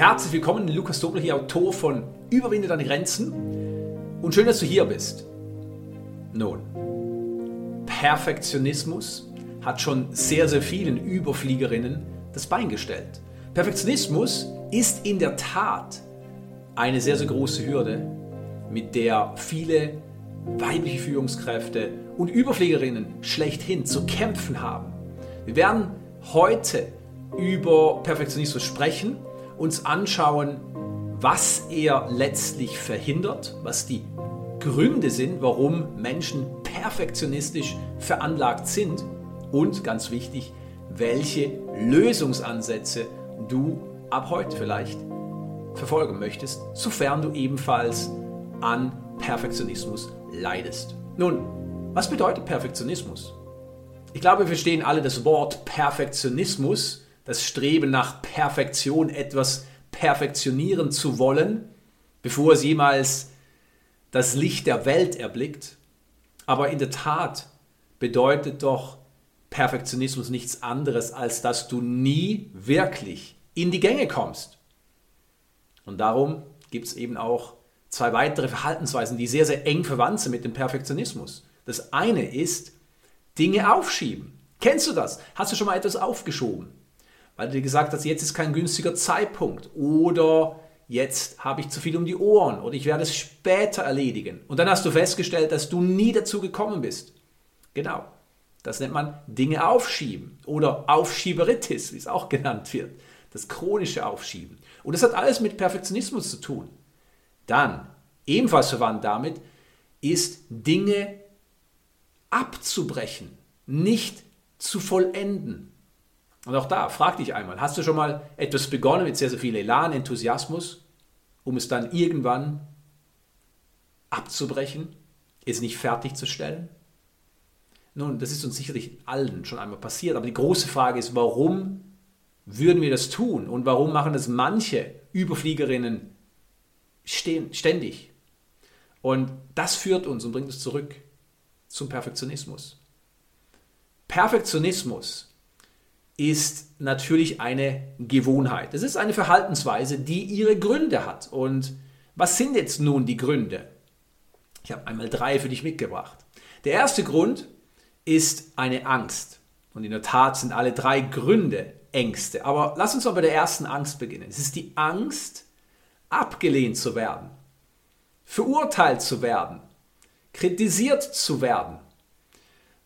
Herzlich willkommen, Lukas Dobler hier, Autor von Überwinde deine Grenzen. Und schön, dass du hier bist. Nun, Perfektionismus hat schon sehr, sehr vielen Überfliegerinnen das Bein gestellt. Perfektionismus ist in der Tat eine sehr, sehr große Hürde, mit der viele weibliche Führungskräfte und Überfliegerinnen schlechthin zu kämpfen haben. Wir werden heute über Perfektionismus sprechen, uns anschauen, was er letztlich verhindert, was die Gründe sind, warum Menschen perfektionistisch veranlagt sind und ganz wichtig, welche Lösungsansätze du ab heute vielleicht verfolgen möchtest, sofern du ebenfalls an Perfektionismus leidest. Nun, was bedeutet Perfektionismus? Ich glaube, wir verstehen alle das Wort Perfektionismus, das Streben nach Perfektion, etwas perfektionieren zu wollen, bevor es jemals das Licht der Welt erblickt. Aber in der Tat bedeutet doch Perfektionismus nichts anderes, als dass du nie wirklich in die Gänge kommst. Und darum gibt es eben auch zwei weitere Verhaltensweisen, die sehr, sehr eng verwandt sind mit dem Perfektionismus. Das eine ist Dinge aufschieben. Kennst du das? Hast du schon mal etwas aufgeschoben? Weil du dir gesagt hast, jetzt ist kein günstiger Zeitpunkt oder jetzt habe ich zu viel um die Ohren oder ich werde es später erledigen. Und dann hast du festgestellt, dass du nie dazu gekommen bist. Genau. Das nennt man Dinge aufschieben oder Aufschieberitis, wie es auch genannt wird. Das chronische Aufschieben. Und das hat alles mit Perfektionismus zu tun. Dann, ebenfalls verwandt damit, ist Dinge abzubrechen, nicht zu vollenden. Und auch da, frag dich einmal, hast du schon mal etwas begonnen mit sehr, sehr viel Elan, Enthusiasmus, um es dann irgendwann abzubrechen, es nicht fertigzustellen? Nun, das ist uns sicherlich allen schon einmal passiert, aber die große Frage ist, warum würden wir das tun und warum machen das manche Überfliegerinnen ständig? Und das führt uns und bringt uns zurück zum Perfektionismus. Perfektionismus ist natürlich eine Gewohnheit. Es ist eine Verhaltensweise, die ihre Gründe hat. Und was sind jetzt nun die Gründe? Ich habe einmal drei für dich mitgebracht. Der erste Grund ist eine Angst. Und in der Tat sind alle drei Gründe Ängste. Aber lass uns mal bei der ersten Angst beginnen. Es ist die Angst, abgelehnt zu werden, verurteilt zu werden, kritisiert zu werden.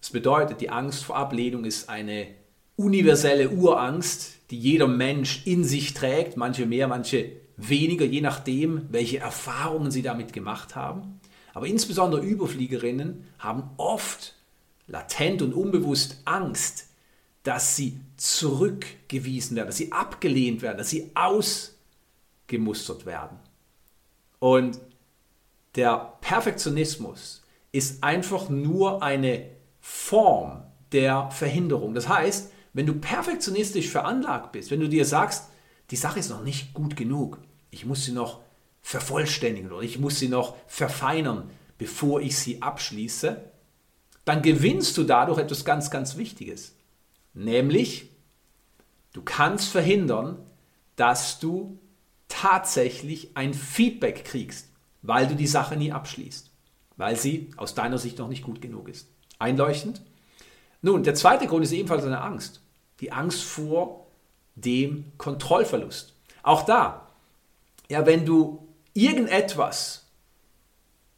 Das bedeutet, die Angst vor Ablehnung ist eine universelle Urangst, die jeder Mensch in sich trägt, manche mehr, manche weniger, je nachdem, welche Erfahrungen sie damit gemacht haben. Aber insbesondere Überfliegerinnen haben oft latent und unbewusst Angst, dass sie zurückgewiesen werden, dass sie abgelehnt werden, dass sie ausgemustert werden. Und der Perfektionismus ist einfach nur eine Form der Verhinderung. Das heißt, wenn du perfektionistisch veranlagt bist, wenn du dir sagst, die Sache ist noch nicht gut genug, ich muss sie noch vervollständigen oder ich muss sie noch verfeinern, bevor ich sie abschließe, dann gewinnst du dadurch etwas ganz, ganz Wichtiges. Nämlich, du kannst verhindern, dass du tatsächlich ein Feedback kriegst weil du die Sache nie abschließt, weil sie aus deiner Sicht noch nicht gut genug ist. Einleuchtend? Nun, der zweite Grund ist ebenfalls eine Angst. Die Angst vor dem Kontrollverlust. Auch da, ja, wenn du irgendetwas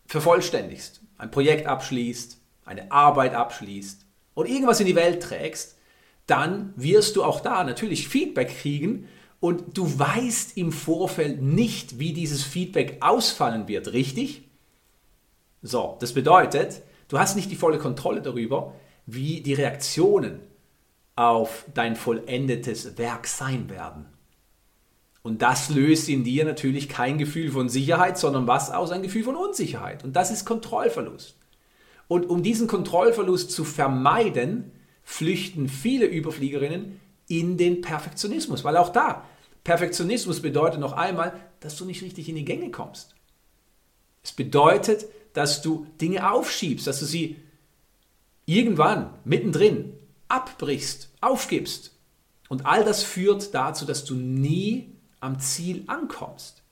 vervollständigst, ein Projekt abschließt, eine Arbeit abschließt oder irgendwas in die Welt trägst, dann wirst du auch da natürlich Feedback kriegen und du weißt im Vorfeld nicht, wie dieses Feedback ausfallen wird, richtig? So, das bedeutet, du hast nicht die volle Kontrolle darüber, wie die Reaktionen auf dein vollendetes Werk sein werden. Und das löst in dir natürlich kein Gefühl von Sicherheit, sondern was aus? Ein Gefühl von Unsicherheit. Und das ist Kontrollverlust. Und um diesen Kontrollverlust zu vermeiden, flüchten viele Überfliegerinnen in den Perfektionismus, weil auch da Perfektionismus bedeutet noch einmal, dass du nicht richtig in die Gänge kommst. Es bedeutet, dass du Dinge aufschiebst, dass du sie irgendwann mittendrin abbrichst, aufgibst. Und all das führt dazu, dass du nie am Ziel ankommst.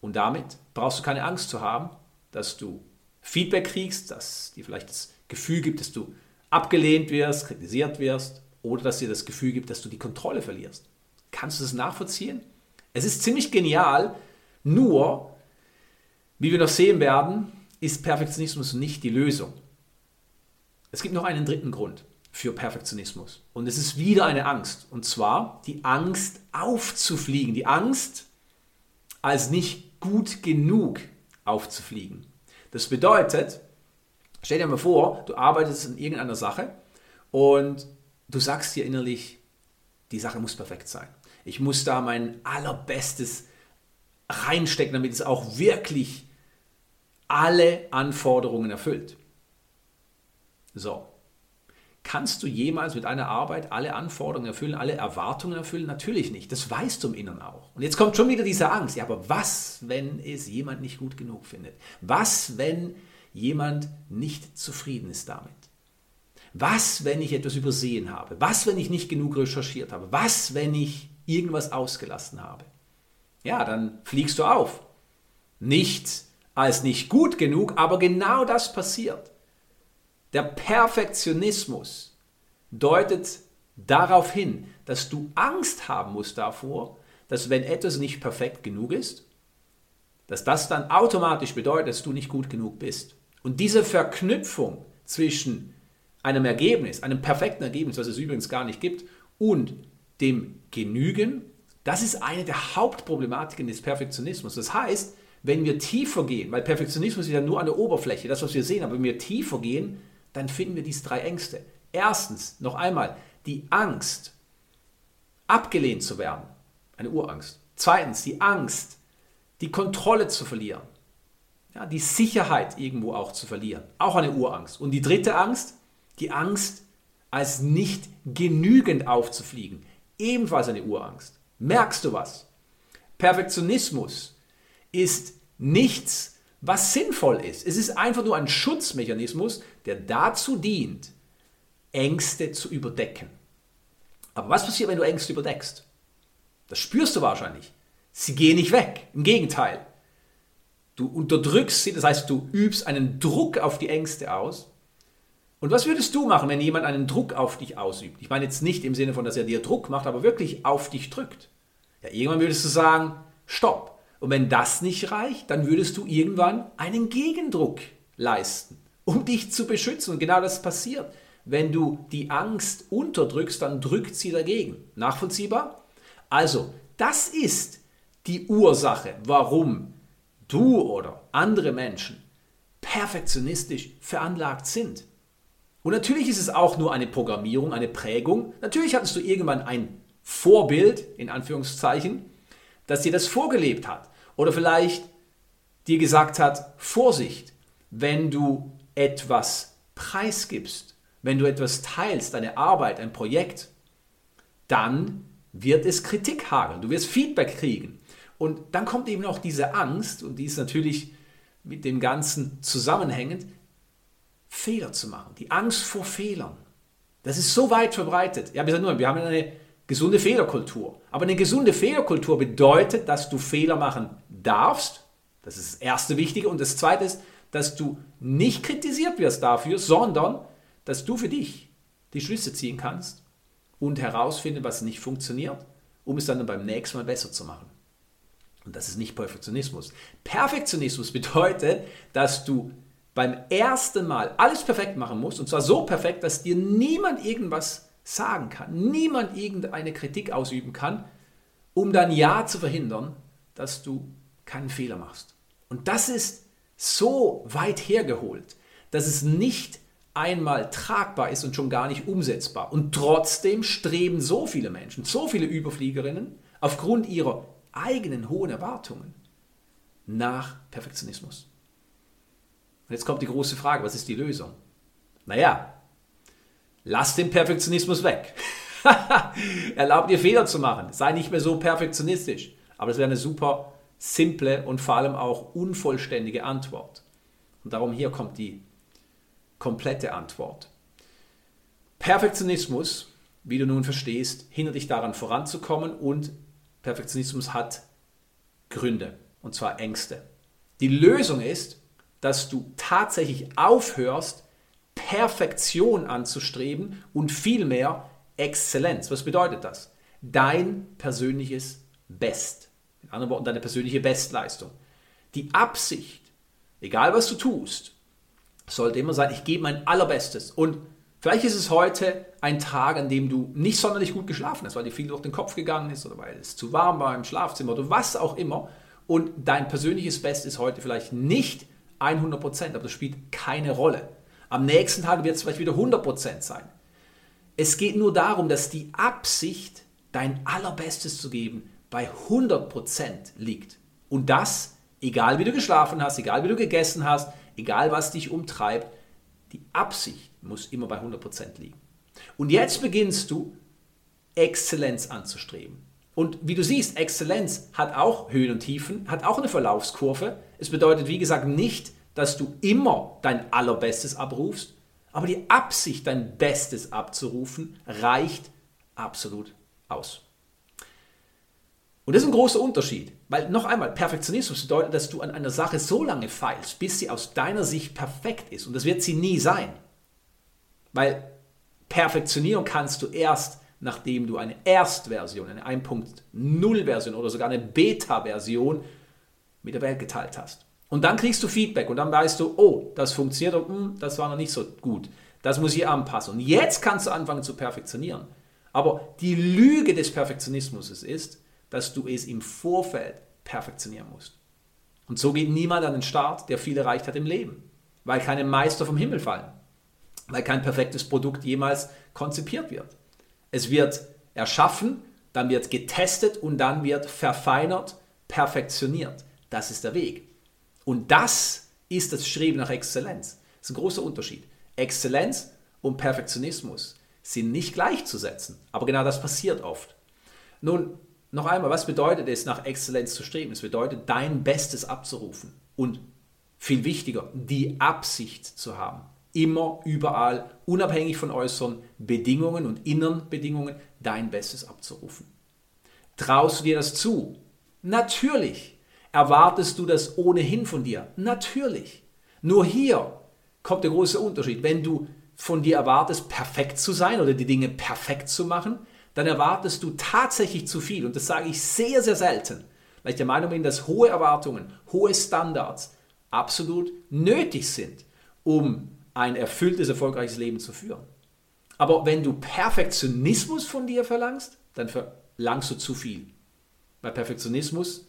Und damit brauchst du keine Angst zu haben, dass du Feedback kriegst, dass dir vielleicht das Gefühl gibt, dass du abgelehnt wirst, kritisiert wirst oder dass dir das Gefühl gibt, dass du die Kontrolle verlierst. Kannst du das nachvollziehen? Es ist ziemlich genial, nur, wie wir noch sehen werden, ist Perfektionismus nicht die Lösung. Es gibt noch einen dritten Grund für Perfektionismus. Und es ist wieder eine Angst. Und zwar die Angst aufzufliegen. Die Angst, als nicht gut genug aufzufliegen. Das bedeutet, stell dir mal vor, du arbeitest in irgendeiner Sache und du sagst dir innerlich, die Sache muss perfekt sein. Ich muss da mein allerbestes reinstecken, damit es auch wirklich alle Anforderungen erfüllt. So. Kannst du jemals mit einer Arbeit alle Anforderungen erfüllen, alle Erwartungen erfüllen? Natürlich nicht. Das weißt du im Inneren auch. Und jetzt kommt schon wieder diese Angst. Ja, aber was, wenn es jemand nicht gut genug findet? Was, wenn jemand nicht zufrieden ist damit? Was, wenn ich etwas übersehen habe? Was, wenn ich nicht genug recherchiert habe? Was, wenn ich irgendwas ausgelassen habe? Ja, dann fliegst du auf. Nicht als nicht gut genug, aber genau das passiert. Der Perfektionismus deutet darauf hin, dass du Angst haben musst davor, dass wenn etwas nicht perfekt genug ist, dass das dann automatisch bedeutet, dass du nicht gut genug bist. Und diese Verknüpfung zwischen einem Ergebnis, einem perfekten Ergebnis, was es übrigens gar nicht gibt, und dem Genügen, das ist eine der Hauptproblematiken des Perfektionismus. Das heißt, wenn wir tiefer gehen, weil Perfektionismus ist ja nur an der Oberfläche, das, was wir sehen, aber wenn wir tiefer gehen, dann finden wir diese drei Ängste. Erstens, noch einmal, die Angst, abgelehnt zu werden, eine Urangst. Zweitens, die Angst, die Kontrolle zu verlieren, ja, die Sicherheit irgendwo auch zu verlieren, auch eine Urangst. Und die dritte Angst, die Angst, als nicht genügend aufzufliegen, ebenfalls eine Urangst. Merkst du was? Perfektionismus ist nichts, was sinnvoll ist. Es ist einfach nur ein Schutzmechanismus, der dazu dient, Ängste zu überdecken. Aber was passiert, wenn du Ängste überdeckst? Das spürst du wahrscheinlich. Sie gehen nicht weg. Im Gegenteil. Du unterdrückst sie, das heißt, du übst einen Druck auf die Ängste aus. Und was würdest du machen, wenn jemand einen Druck auf dich ausübt? Ich meine jetzt nicht im Sinne von, dass er dir Druck macht, aber wirklich auf dich drückt. Ja, irgendwann würdest du sagen, stopp. Und wenn das nicht reicht, dann würdest du irgendwann einen Gegendruck leisten, um dich zu beschützen. Und genau das passiert. Wenn du die Angst unterdrückst, dann drückt sie dagegen. Nachvollziehbar? Also, das ist die Ursache, warum du oder andere Menschen perfektionistisch veranlagt sind. Und natürlich ist es auch nur eine Programmierung, eine Prägung. Natürlich hattest du irgendwann ein Vorbild, in Anführungszeichen, das dir das vorgelebt hat. Oder vielleicht dir gesagt hat, Vorsicht, wenn du etwas preisgibst, wenn du etwas teilst, eine Arbeit, ein Projekt, dann wird es Kritik hageln, du wirst Feedback kriegen. Und dann kommt eben auch diese Angst, und die ist natürlich mit dem Ganzen zusammenhängend, Fehler zu machen. Die Angst vor Fehlern. Das ist so weit verbreitet. Ja, wir, nur, wir haben eine gesunde Fehlerkultur. Aber eine gesunde Fehlerkultur bedeutet, dass du Fehler machen darfst. Das ist das erste Wichtige. Und das zweite ist, dass du nicht kritisiert wirst dafür, sondern dass du für dich die Schlüsse ziehen kannst und herausfinden, was nicht funktioniert, um es dann beim nächsten Mal besser zu machen. Und das ist nicht Perfektionismus. Perfektionismus bedeutet, dass du beim ersten Mal alles perfekt machen musst, und zwar so perfekt, dass dir niemand irgendwas sagen kann, niemand irgendeine Kritik ausüben kann, um dann ja zu verhindern, dass du keinen Fehler machst. Und das ist so weit hergeholt, dass es nicht einmal tragbar ist und schon gar nicht umsetzbar. Und trotzdem streben so viele Menschen, so viele Überfliegerinnen aufgrund ihrer eigenen hohen Erwartungen nach Perfektionismus. Und jetzt kommt die große Frage, was ist die Lösung? Naja, Lass den Perfektionismus weg. Erlaub dir Fehler zu machen. Sei nicht mehr so perfektionistisch. Aber das wäre eine super simple und vor allem auch unvollständige Antwort. Und darum hier kommt die komplette Antwort. Perfektionismus, wie du nun verstehst, hindert dich daran voranzukommen und Perfektionismus hat Gründe, und zwar Ängste. Die Lösung ist, dass du tatsächlich aufhörst, Perfektion anzustreben und vielmehr Exzellenz. Was bedeutet das? Dein persönliches Best. In anderen Worten, deine persönliche Bestleistung. Die Absicht, egal was du tust, sollte immer sein, ich gebe mein Allerbestes. Und vielleicht ist es heute ein Tag, an dem du nicht sonderlich gut geschlafen hast, weil dir viel durch den Kopf gegangen ist oder weil es zu warm war im Schlafzimmer oder was auch immer. Und dein persönliches Best ist heute vielleicht nicht 100%, aber das spielt keine Rolle. Am nächsten Tag wird es vielleicht wieder 100% sein. Es geht nur darum, dass die Absicht, dein Allerbestes zu geben, bei 100% liegt. Und das, egal wie du geschlafen hast, egal wie du gegessen hast, egal was dich umtreibt, die Absicht muss immer bei 100% liegen. Und jetzt beginnst du, Exzellenz anzustreben. Und wie du siehst, Exzellenz hat auch Höhen und Tiefen, hat auch eine Verlaufskurve. Es bedeutet, wie gesagt, nicht, dass du immer dein Allerbestes abrufst, aber die Absicht, dein Bestes abzurufen, reicht absolut aus. Und das ist ein großer Unterschied, weil noch einmal, Perfektionismus bedeutet, dass du an einer Sache so lange feilst, bis sie aus deiner Sicht perfekt ist. Und das wird sie nie sein. Weil perfektionieren kannst du erst, nachdem du eine Erstversion, eine 1.0-Version oder sogar eine Beta-Version mit der Welt geteilt hast. Und dann kriegst du Feedback und dann weißt du, oh, das funktioniert, und, hm, das war noch nicht so gut. Das muss ich anpassen. Und jetzt kannst du anfangen zu perfektionieren. Aber die Lüge des Perfektionismus ist, dass du es im Vorfeld perfektionieren musst. Und so geht niemand an den Start, der viel erreicht hat im Leben, weil keine Meister vom Himmel fallen, weil kein perfektes Produkt jemals konzipiert wird. Es wird erschaffen, dann wird getestet und dann wird verfeinert, perfektioniert. Das ist der Weg. Und das ist das Streben nach Exzellenz. Das ist ein großer Unterschied. Exzellenz und Perfektionismus sind nicht gleichzusetzen, aber genau das passiert oft. Nun, noch einmal, was bedeutet es, nach Exzellenz zu streben? Es bedeutet, dein Bestes abzurufen und viel wichtiger, die Absicht zu haben. Immer, überall, unabhängig von äußeren Bedingungen und inneren Bedingungen, dein Bestes abzurufen. Traust du dir das zu? Natürlich. Erwartest du das ohnehin von dir? Natürlich. Nur hier kommt der große Unterschied. Wenn du von dir erwartest, perfekt zu sein oder die Dinge perfekt zu machen, dann erwartest du tatsächlich zu viel. Und das sage ich sehr, sehr selten, weil ich der Meinung bin, dass hohe Erwartungen, hohe Standards absolut nötig sind, um ein erfülltes, erfolgreiches Leben zu führen. Aber wenn du Perfektionismus von dir verlangst, dann verlangst du zu viel. Bei Perfektionismus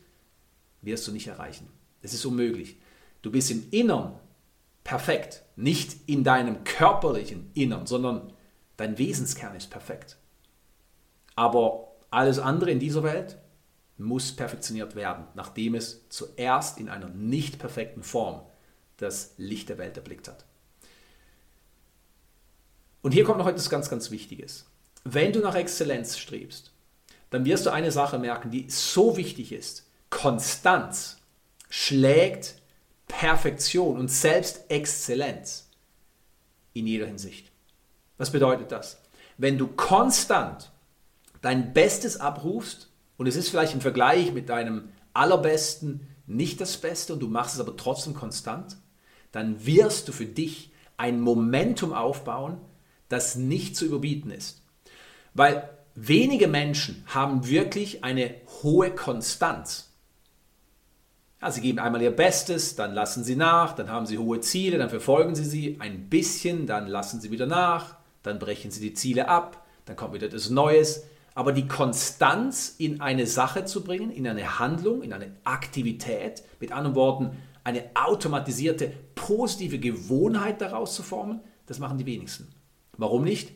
wirst du nicht erreichen. Es ist unmöglich. Du bist im Innern perfekt, nicht in deinem körperlichen Innern, sondern dein Wesenskern ist perfekt. Aber alles andere in dieser Welt muss perfektioniert werden, nachdem es zuerst in einer nicht perfekten Form das Licht der Welt erblickt hat. Und hier kommt noch etwas ganz, ganz Wichtiges. Wenn du nach Exzellenz strebst, dann wirst du eine Sache merken, die so wichtig ist. Konstanz schlägt Perfektion und selbst Exzellenz in jeder Hinsicht. Was bedeutet das? Wenn du konstant dein Bestes abrufst und es ist vielleicht im Vergleich mit deinem allerbesten nicht das Beste und du machst es aber trotzdem konstant, dann wirst du für dich ein Momentum aufbauen, das nicht zu überbieten ist. Weil wenige Menschen haben wirklich eine hohe Konstanz. Ja, sie geben einmal ihr Bestes, dann lassen sie nach, dann haben sie hohe Ziele, dann verfolgen sie sie ein bisschen, dann lassen sie wieder nach, dann brechen sie die Ziele ab, dann kommt wieder etwas Neues. Aber die Konstanz in eine Sache zu bringen, in eine Handlung, in eine Aktivität, mit anderen Worten, eine automatisierte, positive Gewohnheit daraus zu formen, das machen die wenigsten. Warum nicht?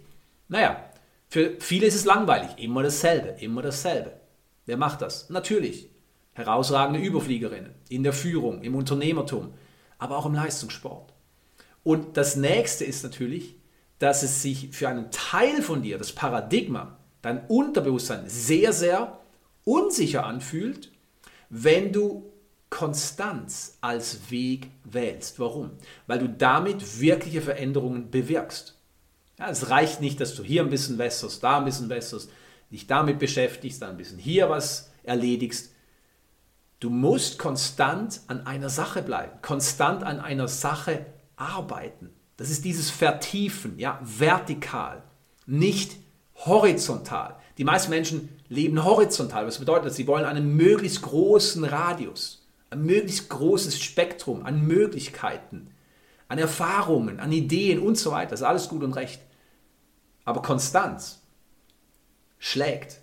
Naja, für viele ist es langweilig, immer dasselbe, immer dasselbe. Wer macht das? Natürlich, herausragende Überfliegerinnen in der Führung, im Unternehmertum, aber auch im Leistungssport. Und das nächste ist natürlich, dass es sich für einen Teil von dir, das Paradigma, dein Unterbewusstsein sehr, sehr unsicher anfühlt, wenn du Konstanz als Weg wählst. Warum? Weil du damit wirkliche Veränderungen bewirkst. Ja, es reicht nicht, dass du hier ein bisschen wässerst, da ein bisschen wässerst, dich damit beschäftigst, dann ein bisschen hier was erledigst. Du musst konstant an einer Sache bleiben, konstant an einer Sache arbeiten. Das ist dieses Vertiefen, ja, vertikal, nicht horizontal. Die meisten Menschen leben horizontal. Was bedeutet das? Sie wollen einen möglichst großen Radius, ein möglichst großes Spektrum an Möglichkeiten, an Erfahrungen, an Ideen und so weiter. Das ist alles gut und recht. Aber Konstanz schlägt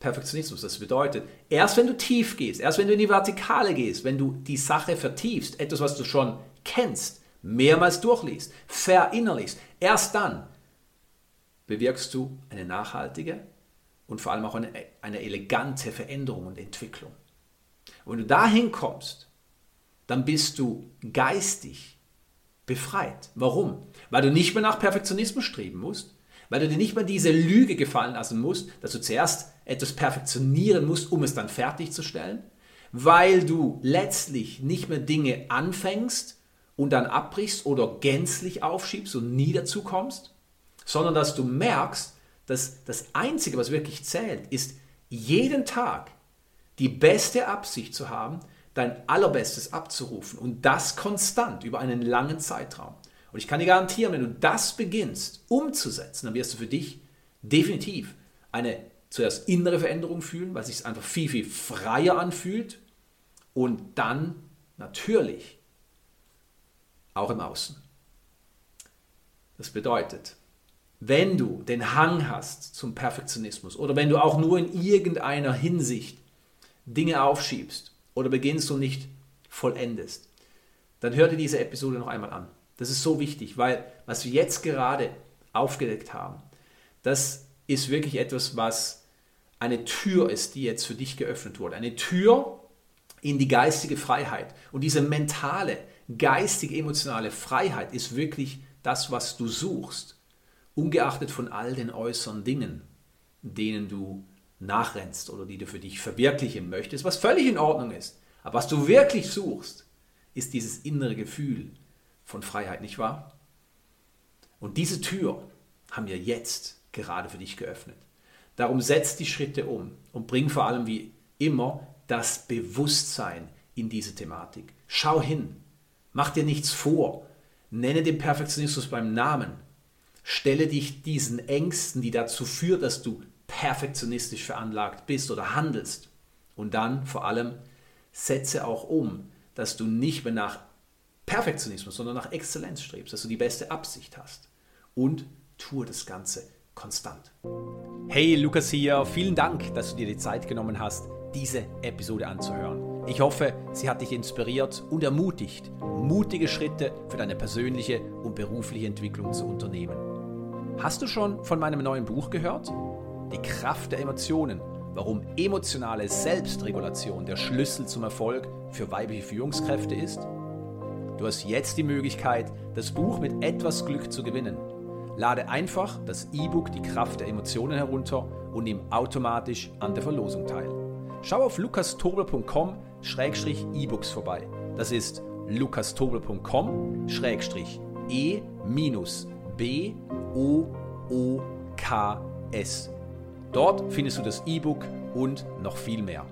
Perfektionismus. Das bedeutet, erst wenn du tief gehst, erst wenn du in die Vertikale gehst, wenn du die Sache vertiefst, etwas, was du schon kennst, mehrmals durchliest, verinnerlichst, erst dann bewirkst du eine nachhaltige und vor allem auch eine, eine elegante Veränderung und Entwicklung. Und wenn du dahin kommst, dann bist du geistig befreit. Warum? Weil du nicht mehr nach Perfektionismus streben musst, weil du dir nicht mehr diese Lüge gefallen lassen musst, dass du zuerst etwas perfektionieren musst, um es dann fertigzustellen, weil du letztlich nicht mehr Dinge anfängst und dann abbrichst oder gänzlich aufschiebst und nie dazu kommst, sondern dass du merkst, dass das Einzige, was wirklich zählt, ist jeden Tag die beste Absicht zu haben, dein Allerbestes abzurufen und das konstant über einen langen Zeitraum. Und ich kann dir garantieren, wenn du das beginnst umzusetzen, dann wirst du für dich definitiv eine zuerst innere Veränderung fühlen, weil es sich einfach viel, viel freier anfühlt und dann natürlich auch im Außen. Das bedeutet, wenn du den Hang hast zum Perfektionismus oder wenn du auch nur in irgendeiner Hinsicht Dinge aufschiebst oder beginnst und nicht vollendest, dann hör dir diese Episode noch einmal an. Das ist so wichtig, weil was wir jetzt gerade aufgedeckt haben, das ist wirklich etwas, was eine Tür ist, die jetzt für dich geöffnet wurde. Eine Tür in die geistige Freiheit. Und diese mentale, geistige, emotionale Freiheit ist wirklich das, was du suchst, ungeachtet von all den äußeren Dingen, denen du nachrennst oder die du für dich verwirklichen möchtest, was völlig in Ordnung ist. Aber was du wirklich suchst, ist dieses innere Gefühl von Freiheit, nicht wahr? Und diese Tür haben wir jetzt gerade für dich geöffnet. Darum setz die Schritte um und bring vor allem wie immer das Bewusstsein in diese Thematik. Schau hin, mach dir nichts vor, nenne den Perfektionismus beim Namen, stelle dich diesen Ängsten, die dazu führen, dass du perfektionistisch veranlagt bist oder handelst. Und dann vor allem setze auch um, dass du nicht mehr nach Perfektionismus, sondern nach Exzellenz strebst, dass du die beste Absicht hast. Und tue das Ganze konstant. Hey, Lukas hier. Vielen Dank, dass du dir die Zeit genommen hast, diese Episode anzuhören. Ich hoffe, sie hat dich inspiriert und ermutigt, mutige Schritte für deine persönliche und berufliche Entwicklung zu unternehmen. Hast du schon von meinem neuen Buch gehört? Die Kraft der Emotionen, warum emotionale Selbstregulation der Schlüssel zum Erfolg für weibliche Führungskräfte ist? Du hast jetzt die Möglichkeit, das Buch mit etwas Glück zu gewinnen. Lade einfach das E-Book Die Kraft der Emotionen herunter und nimm automatisch an der Verlosung teil. Schau auf lukastobel.com-e-books vorbei. Das ist lukastobel.com-e-b-o-o-k-s. Dort findest du das E-Book und noch viel mehr.